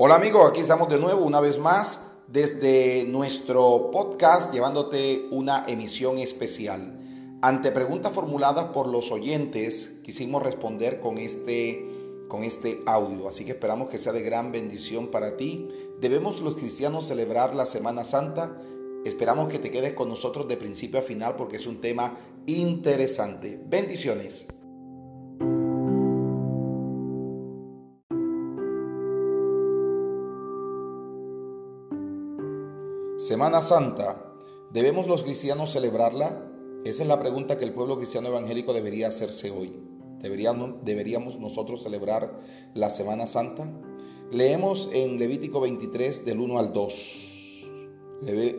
Hola amigo, aquí estamos de nuevo una vez más desde nuestro podcast llevándote una emisión especial. Ante preguntas formuladas por los oyentes, quisimos responder con este, con este audio, así que esperamos que sea de gran bendición para ti. ¿Debemos los cristianos celebrar la Semana Santa? Esperamos que te quedes con nosotros de principio a final porque es un tema interesante. Bendiciones. Semana Santa, ¿debemos los cristianos celebrarla? Esa es la pregunta que el pueblo cristiano evangélico debería hacerse hoy. ¿Deberíamos, ¿Deberíamos nosotros celebrar la Semana Santa? Leemos en Levítico 23 del 1 al 2.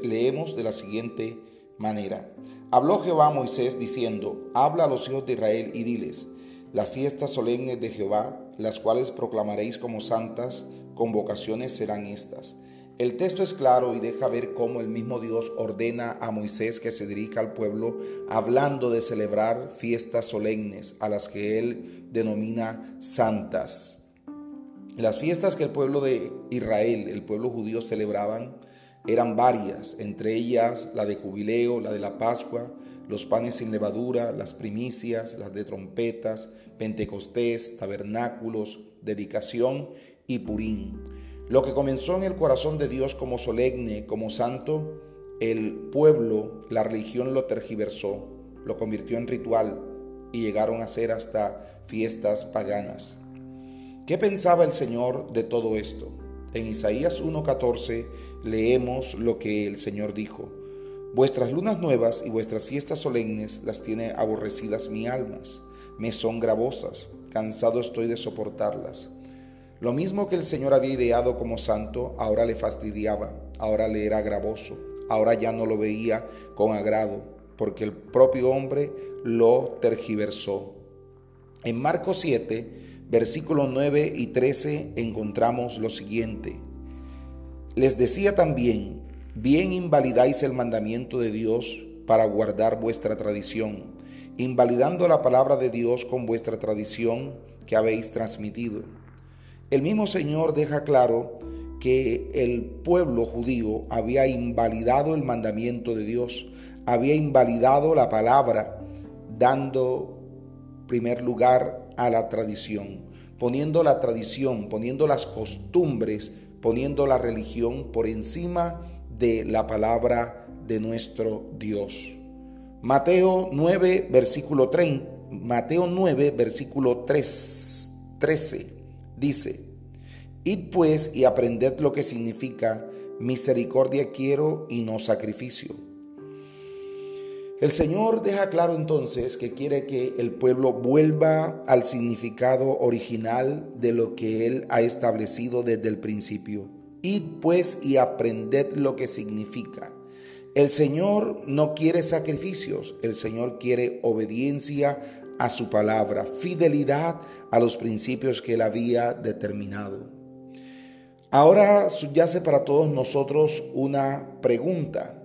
leemos de la siguiente manera. Habló Jehová a Moisés diciendo, habla a los hijos de Israel y diles, las fiestas solemnes de Jehová, las cuales proclamaréis como santas, convocaciones serán estas el texto es claro y deja ver cómo el mismo Dios ordena a Moisés que se dirija al pueblo hablando de celebrar fiestas solemnes a las que él denomina santas. Las fiestas que el pueblo de Israel, el pueblo judío celebraban eran varias, entre ellas la de jubileo, la de la Pascua, los panes sin levadura, las primicias, las de trompetas, Pentecostés, tabernáculos, dedicación y purín. Lo que comenzó en el corazón de Dios como solemne, como santo, el pueblo, la religión lo tergiversó, lo convirtió en ritual y llegaron a ser hasta fiestas paganas. ¿Qué pensaba el Señor de todo esto? En Isaías 1.14 leemos lo que el Señor dijo. Vuestras lunas nuevas y vuestras fiestas solemnes las tiene aborrecidas mi almas, me son gravosas, cansado estoy de soportarlas. Lo mismo que el Señor había ideado como santo, ahora le fastidiaba, ahora le era gravoso, ahora ya no lo veía con agrado, porque el propio hombre lo tergiversó. En Marcos 7, versículos 9 y 13 encontramos lo siguiente. Les decía también, bien invalidáis el mandamiento de Dios para guardar vuestra tradición, invalidando la palabra de Dios con vuestra tradición que habéis transmitido. El mismo Señor deja claro que el pueblo judío había invalidado el mandamiento de Dios, había invalidado la palabra, dando primer lugar a la tradición, poniendo la tradición, poniendo las costumbres, poniendo la religión por encima de la palabra de nuestro Dios. Mateo 9, versículo 3, Mateo 9, versículo 3, 13 Dice, Id pues y aprended lo que significa misericordia quiero y no sacrificio. El Señor deja claro entonces que quiere que el pueblo vuelva al significado original de lo que Él ha establecido desde el principio. Id pues y aprended lo que significa. El Señor no quiere sacrificios, el Señor quiere obediencia a su palabra, fidelidad a los principios que él había determinado. Ahora subyace para todos nosotros una pregunta.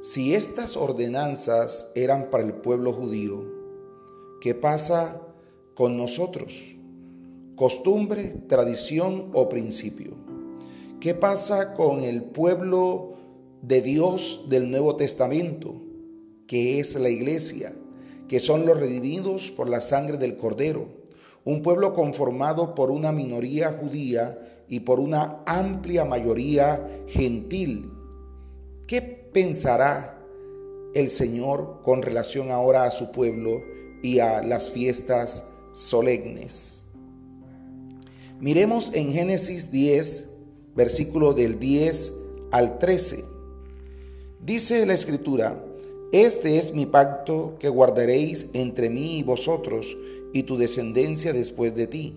Si estas ordenanzas eran para el pueblo judío, ¿qué pasa con nosotros? ¿Costumbre, tradición o principio? ¿Qué pasa con el pueblo de Dios del Nuevo Testamento, que es la iglesia? Que son los redimidos por la sangre del Cordero, un pueblo conformado por una minoría judía y por una amplia mayoría gentil. ¿Qué pensará el Señor con relación ahora a su pueblo y a las fiestas solemnes? Miremos en Génesis 10, versículo del 10 al 13. Dice la escritura, este es mi pacto que guardaréis entre mí y vosotros y tu descendencia después de ti.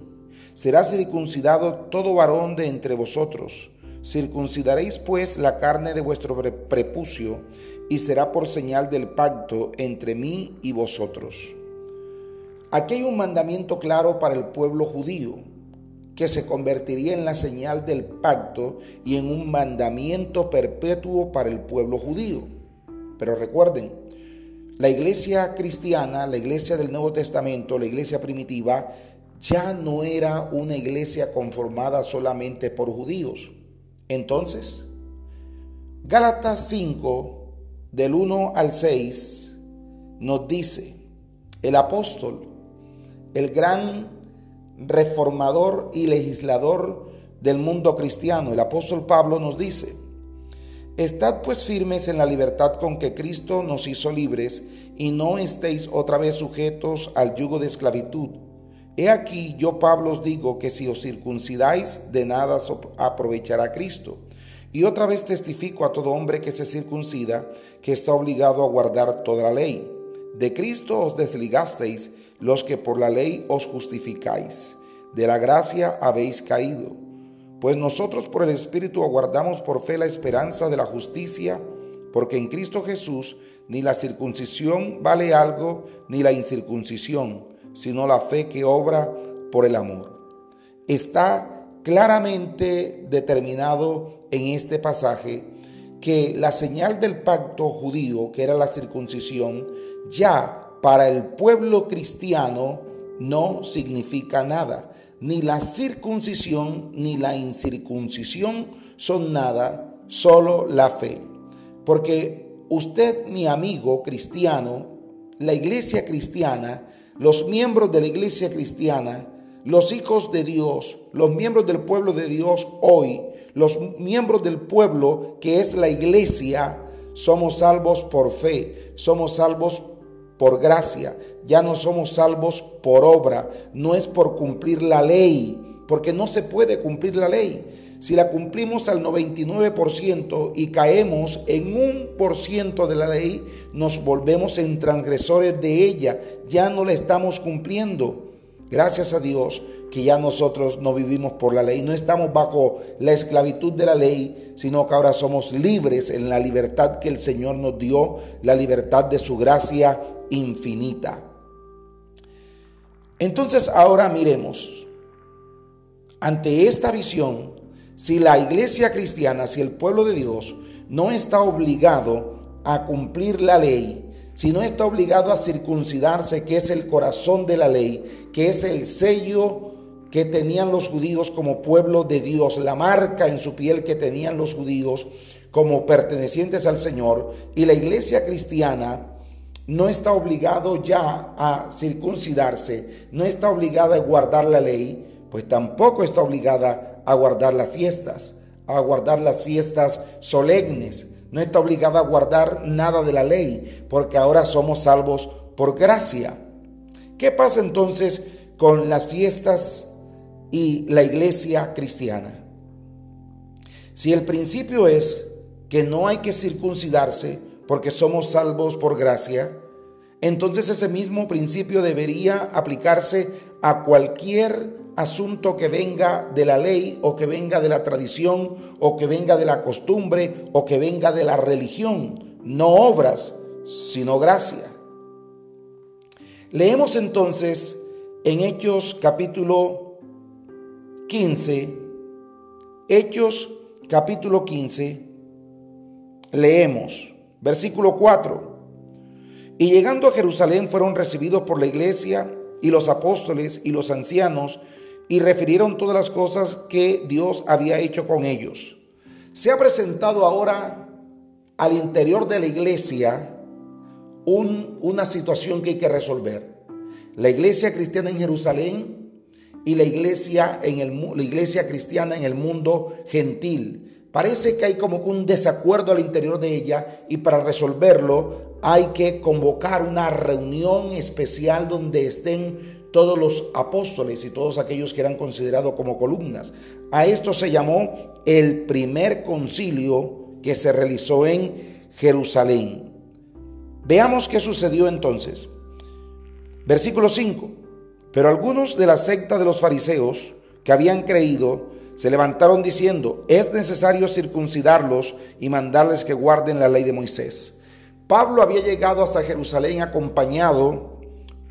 Será circuncidado todo varón de entre vosotros. Circuncidaréis pues la carne de vuestro prepucio y será por señal del pacto entre mí y vosotros. Aquí hay un mandamiento claro para el pueblo judío, que se convertiría en la señal del pacto y en un mandamiento perpetuo para el pueblo judío. Pero recuerden, la iglesia cristiana, la iglesia del Nuevo Testamento, la iglesia primitiva, ya no era una iglesia conformada solamente por judíos. Entonces, Gálatas 5, del 1 al 6, nos dice, el apóstol, el gran reformador y legislador del mundo cristiano, el apóstol Pablo nos dice, Estad pues firmes en la libertad con que Cristo nos hizo libres y no estéis otra vez sujetos al yugo de esclavitud. He aquí yo Pablo os digo que si os circuncidáis de nada aprovechará Cristo. Y otra vez testifico a todo hombre que se circuncida que está obligado a guardar toda la ley. De Cristo os desligasteis los que por la ley os justificáis. De la gracia habéis caído pues nosotros por el Espíritu aguardamos por fe la esperanza de la justicia, porque en Cristo Jesús ni la circuncisión vale algo, ni la incircuncisión, sino la fe que obra por el amor. Está claramente determinado en este pasaje que la señal del pacto judío, que era la circuncisión, ya para el pueblo cristiano no significa nada ni la circuncisión ni la incircuncisión son nada, solo la fe. Porque usted, mi amigo cristiano, la iglesia cristiana, los miembros de la iglesia cristiana, los hijos de Dios, los miembros del pueblo de Dios hoy, los miembros del pueblo que es la iglesia, somos salvos por fe, somos salvos por gracia, ya no somos salvos por obra, no es por cumplir la ley, porque no se puede cumplir la ley. Si la cumplimos al 99% y caemos en un por ciento de la ley, nos volvemos en transgresores de ella, ya no la estamos cumpliendo. Gracias a Dios que ya nosotros no vivimos por la ley, no estamos bajo la esclavitud de la ley, sino que ahora somos libres en la libertad que el Señor nos dio, la libertad de su gracia infinita. Entonces ahora miremos, ante esta visión, si la iglesia cristiana, si el pueblo de Dios no está obligado a cumplir la ley, si no está obligado a circuncidarse, que es el corazón de la ley, que es el sello que tenían los judíos como pueblo de Dios, la marca en su piel que tenían los judíos como pertenecientes al Señor, y la iglesia cristiana no está obligado ya a circuncidarse, no está obligada a guardar la ley, pues tampoco está obligada a guardar las fiestas, a guardar las fiestas solemnes, no está obligada a guardar nada de la ley, porque ahora somos salvos por gracia. ¿Qué pasa entonces con las fiestas y la iglesia cristiana? Si el principio es que no hay que circuncidarse, porque somos salvos por gracia, entonces ese mismo principio debería aplicarse a cualquier asunto que venga de la ley o que venga de la tradición o que venga de la costumbre o que venga de la religión, no obras, sino gracia. Leemos entonces en Hechos capítulo 15, Hechos capítulo 15, leemos. Versículo 4. Y llegando a Jerusalén fueron recibidos por la iglesia y los apóstoles y los ancianos y refirieron todas las cosas que Dios había hecho con ellos. Se ha presentado ahora al interior de la iglesia una situación que hay que resolver. La iglesia cristiana en Jerusalén y la iglesia, en el, la iglesia cristiana en el mundo gentil. Parece que hay como un desacuerdo al interior de ella y para resolverlo hay que convocar una reunión especial donde estén todos los apóstoles y todos aquellos que eran considerados como columnas. A esto se llamó el primer concilio que se realizó en Jerusalén. Veamos qué sucedió entonces. Versículo 5. Pero algunos de la secta de los fariseos que habían creído se levantaron diciendo, es necesario circuncidarlos y mandarles que guarden la ley de Moisés. Pablo había llegado hasta Jerusalén acompañado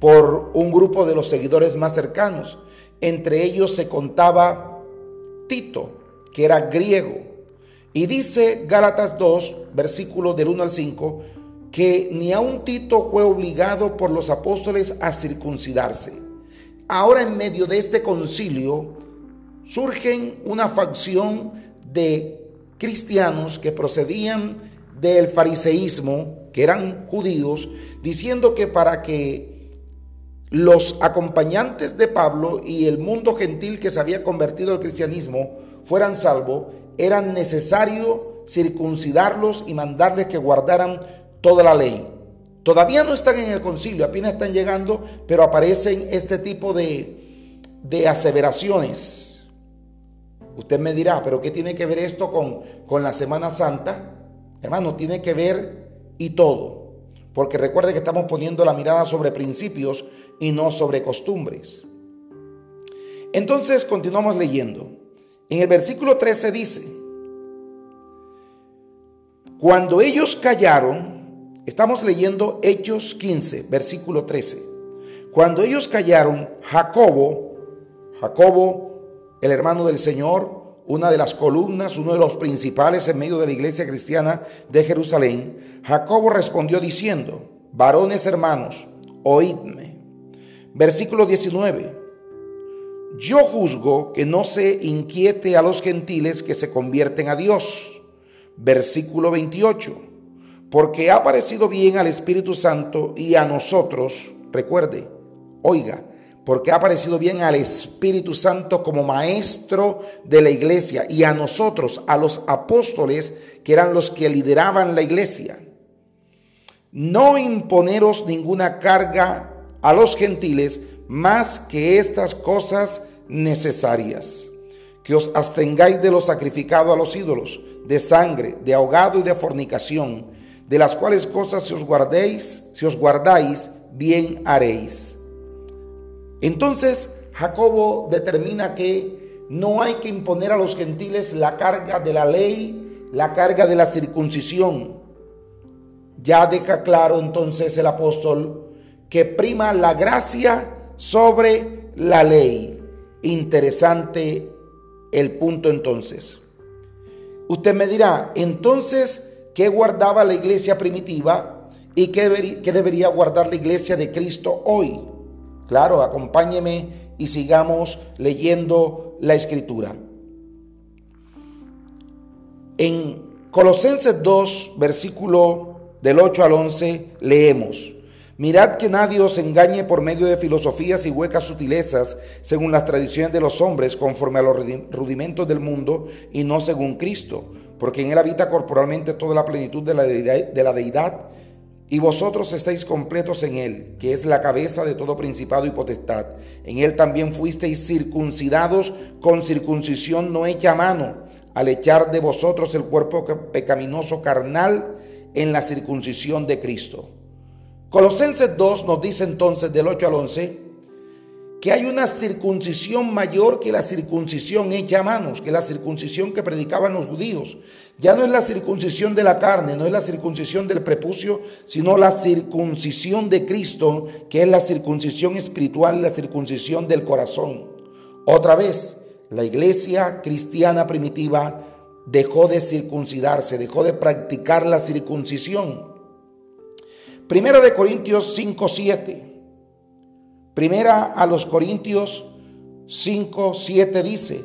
por un grupo de los seguidores más cercanos. Entre ellos se contaba Tito, que era griego. Y dice Gálatas 2, versículos del 1 al 5, que ni a un Tito fue obligado por los apóstoles a circuncidarse ahora en medio de este concilio surgen una facción de cristianos que procedían del fariseísmo, que eran judíos, diciendo que para que los acompañantes de Pablo y el mundo gentil que se había convertido al cristianismo fueran salvos, era necesario circuncidarlos y mandarles que guardaran toda la ley. Todavía no están en el concilio, apenas están llegando, pero aparecen este tipo de, de aseveraciones Usted me dirá, pero ¿qué tiene que ver esto con, con la Semana Santa? Hermano, tiene que ver y todo. Porque recuerde que estamos poniendo la mirada sobre principios y no sobre costumbres. Entonces continuamos leyendo. En el versículo 13 dice, cuando ellos callaron, estamos leyendo Hechos 15, versículo 13. Cuando ellos callaron, Jacobo, Jacobo el hermano del Señor, una de las columnas, uno de los principales en medio de la iglesia cristiana de Jerusalén, Jacobo respondió diciendo, varones hermanos, oídme. Versículo 19. Yo juzgo que no se inquiete a los gentiles que se convierten a Dios. Versículo 28. Porque ha parecido bien al Espíritu Santo y a nosotros, recuerde, oiga, porque ha parecido bien al Espíritu Santo como maestro de la iglesia y a nosotros, a los apóstoles, que eran los que lideraban la iglesia. No imponeros ninguna carga a los gentiles más que estas cosas necesarias. Que os abstengáis de lo sacrificado a los ídolos, de sangre, de ahogado y de fornicación, de las cuales cosas si os guardéis, si os guardáis, bien haréis. Entonces Jacobo determina que no hay que imponer a los gentiles la carga de la ley, la carga de la circuncisión. Ya deja claro entonces el apóstol que prima la gracia sobre la ley. Interesante el punto entonces. Usted me dirá, entonces, ¿qué guardaba la iglesia primitiva y qué debería, guardar la iglesia de Cristo hoy? Claro, acompáñeme y sigamos leyendo la escritura. En Colosenses 2, versículo del 8 al 11, leemos. Mirad que nadie os engañe por medio de filosofías y huecas sutilezas, según las tradiciones de los hombres, conforme a los rudimentos del mundo, y no según Cristo, porque en él habita corporalmente toda la plenitud de la deidad, de la deidad y vosotros estáis completos en Él, que es la cabeza de todo principado y potestad. En Él también fuisteis circuncidados con circuncisión no hecha a mano, al echar de vosotros el cuerpo pecaminoso carnal en la circuncisión de Cristo. Colosenses 2 nos dice entonces del 8 al 11, que hay una circuncisión mayor que la circuncisión hecha a manos, que la circuncisión que predicaban los judíos. Ya no es la circuncisión de la carne, no es la circuncisión del prepucio, sino la circuncisión de Cristo, que es la circuncisión espiritual, la circuncisión del corazón. Otra vez, la iglesia cristiana primitiva dejó de circuncidarse, dejó de practicar la circuncisión. Primero de Corintios 5, 7. Primera a los Corintios 5, 7 dice,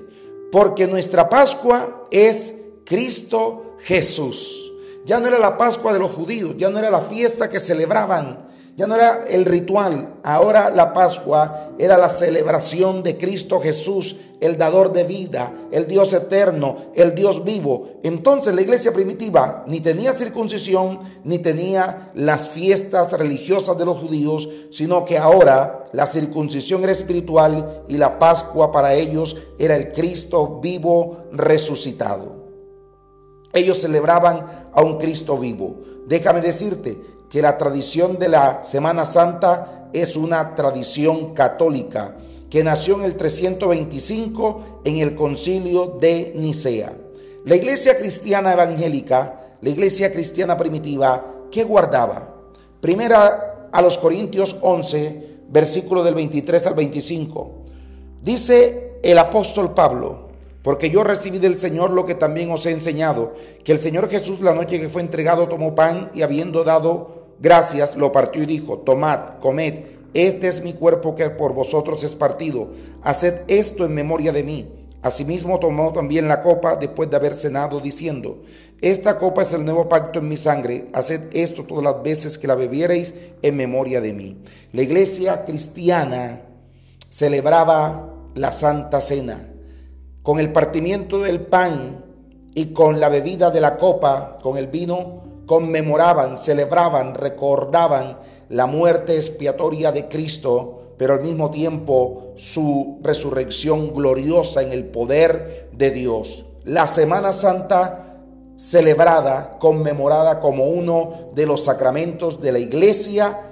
porque nuestra Pascua es Cristo Jesús. Ya no era la Pascua de los judíos, ya no era la fiesta que celebraban, ya no era el ritual, ahora la Pascua era la celebración de Cristo Jesús, el dador de vida, el Dios eterno, el Dios vivo. Entonces la iglesia primitiva ni tenía circuncisión, ni tenía las fiestas religiosas de los judíos, sino que ahora la circuncisión era espiritual y la Pascua para ellos era el Cristo vivo resucitado. Ellos celebraban a un Cristo vivo. Déjame decirte que la tradición de la Semana Santa es una tradición católica que nació en el 325 en el concilio de Nicea. La iglesia cristiana evangélica, la iglesia cristiana primitiva, ¿qué guardaba? Primera a los Corintios 11, versículo del 23 al 25. Dice el apóstol Pablo, porque yo recibí del Señor lo que también os he enseñado, que el Señor Jesús la noche que fue entregado tomó pan y habiendo dado gracias, lo partió y dijo, tomad, comed, Este es mi cuerpo que por vosotros es partido. Haced esto en memoria de mí. Asimismo tomó también la copa después de haber cenado, diciendo, Esta copa es el nuevo pacto en mi sangre, haced esto todas las veces que la bebiereis en memoria de mí. La iglesia cristiana celebraba la Santa Cena. Con el partimiento del pan y con la bebida de la copa, con el vino, conmemoraban, celebraban, recordaban la muerte expiatoria de Cristo pero al mismo tiempo su resurrección gloriosa en el poder de Dios. La Semana Santa celebrada, conmemorada como uno de los sacramentos de la iglesia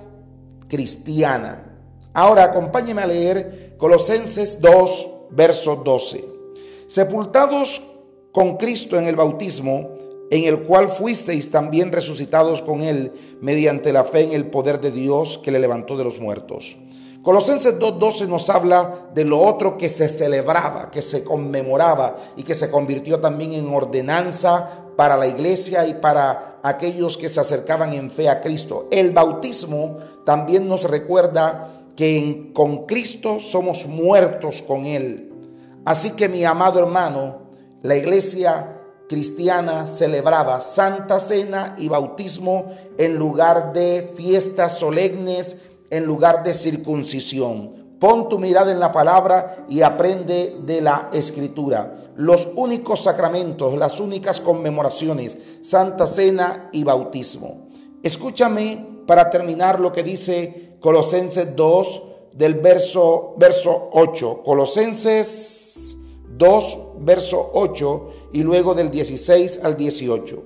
cristiana. Ahora acompáñeme a leer Colosenses 2, verso 12. Sepultados con Cristo en el bautismo, en el cual fuisteis también resucitados con Él mediante la fe en el poder de Dios que le levantó de los muertos Colosenses 2.12 nos habla de lo otro que se celebraba, que se conmemoraba y que se convirtió también en ordenanza para la iglesia y para aquellos que se acercaban en fe a Cristo. El bautismo también nos recuerda que con Cristo somos muertos con Él. Así que mi amado hermano, la iglesia cristiana celebraba Santa Cena y bautismo en lugar de fiestas solemnes en lugar de circuncisión. Pon tu mirada en la palabra y aprende de la escritura. Los únicos sacramentos, las únicas conmemoraciones, Santa Cena y bautismo. Escúchame para terminar lo que dice Colosenses 2 del verso, verso 8. Colosenses 2, verso 8 y luego del 16 al 18.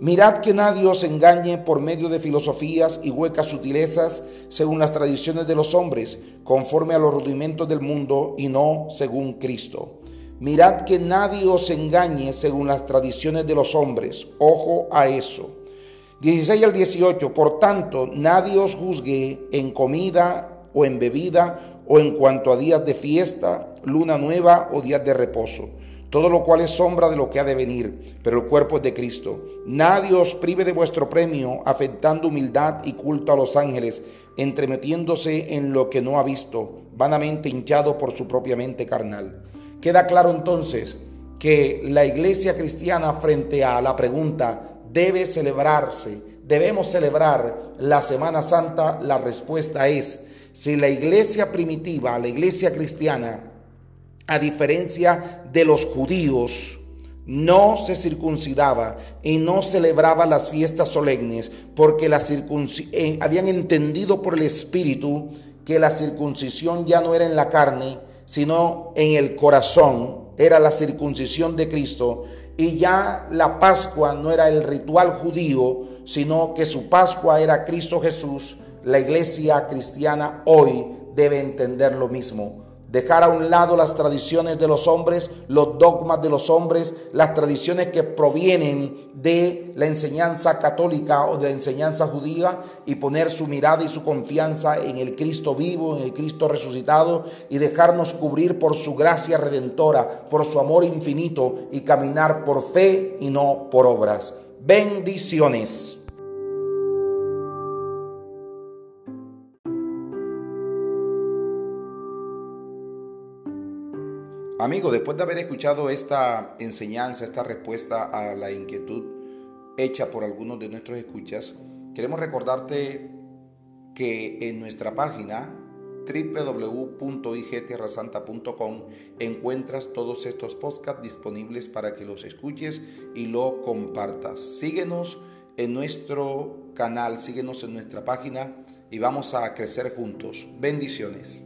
Mirad que nadie os engañe por medio de filosofías y huecas sutilezas según las tradiciones de los hombres, conforme a los rudimentos del mundo y no según Cristo. Mirad que nadie os engañe según las tradiciones de los hombres. Ojo a eso. 16 al 18. Por tanto, nadie os juzgue en comida o en bebida o en cuanto a días de fiesta, luna nueva o días de reposo todo lo cual es sombra de lo que ha de venir, pero el cuerpo es de Cristo. Nadie os prive de vuestro premio, afectando humildad y culto a los ángeles, entremetiéndose en lo que no ha visto, vanamente hinchado por su propia mente carnal. Queda claro entonces que la iglesia cristiana frente a la pregunta, ¿debe celebrarse? ¿Debemos celebrar la Semana Santa? La respuesta es, si la iglesia primitiva, la iglesia cristiana, a diferencia de los judíos, no se circuncidaba y no celebraba las fiestas solemnes porque la eh, habían entendido por el Espíritu que la circuncisión ya no era en la carne, sino en el corazón, era la circuncisión de Cristo y ya la Pascua no era el ritual judío, sino que su Pascua era Cristo Jesús. La iglesia cristiana hoy debe entender lo mismo dejar a un lado las tradiciones de los hombres, los dogmas de los hombres, las tradiciones que provienen de la enseñanza católica o de la enseñanza judía y poner su mirada y su confianza en el Cristo vivo, en el Cristo resucitado y dejarnos cubrir por su gracia redentora, por su amor infinito y caminar por fe y no por obras. Bendiciones. Amigo, después de haber escuchado esta enseñanza, esta respuesta a la inquietud hecha por algunos de nuestros escuchas, queremos recordarte que en nuestra página www.igtierrasanta.com encuentras todos estos podcasts disponibles para que los escuches y lo compartas. Síguenos en nuestro canal, síguenos en nuestra página y vamos a crecer juntos. Bendiciones.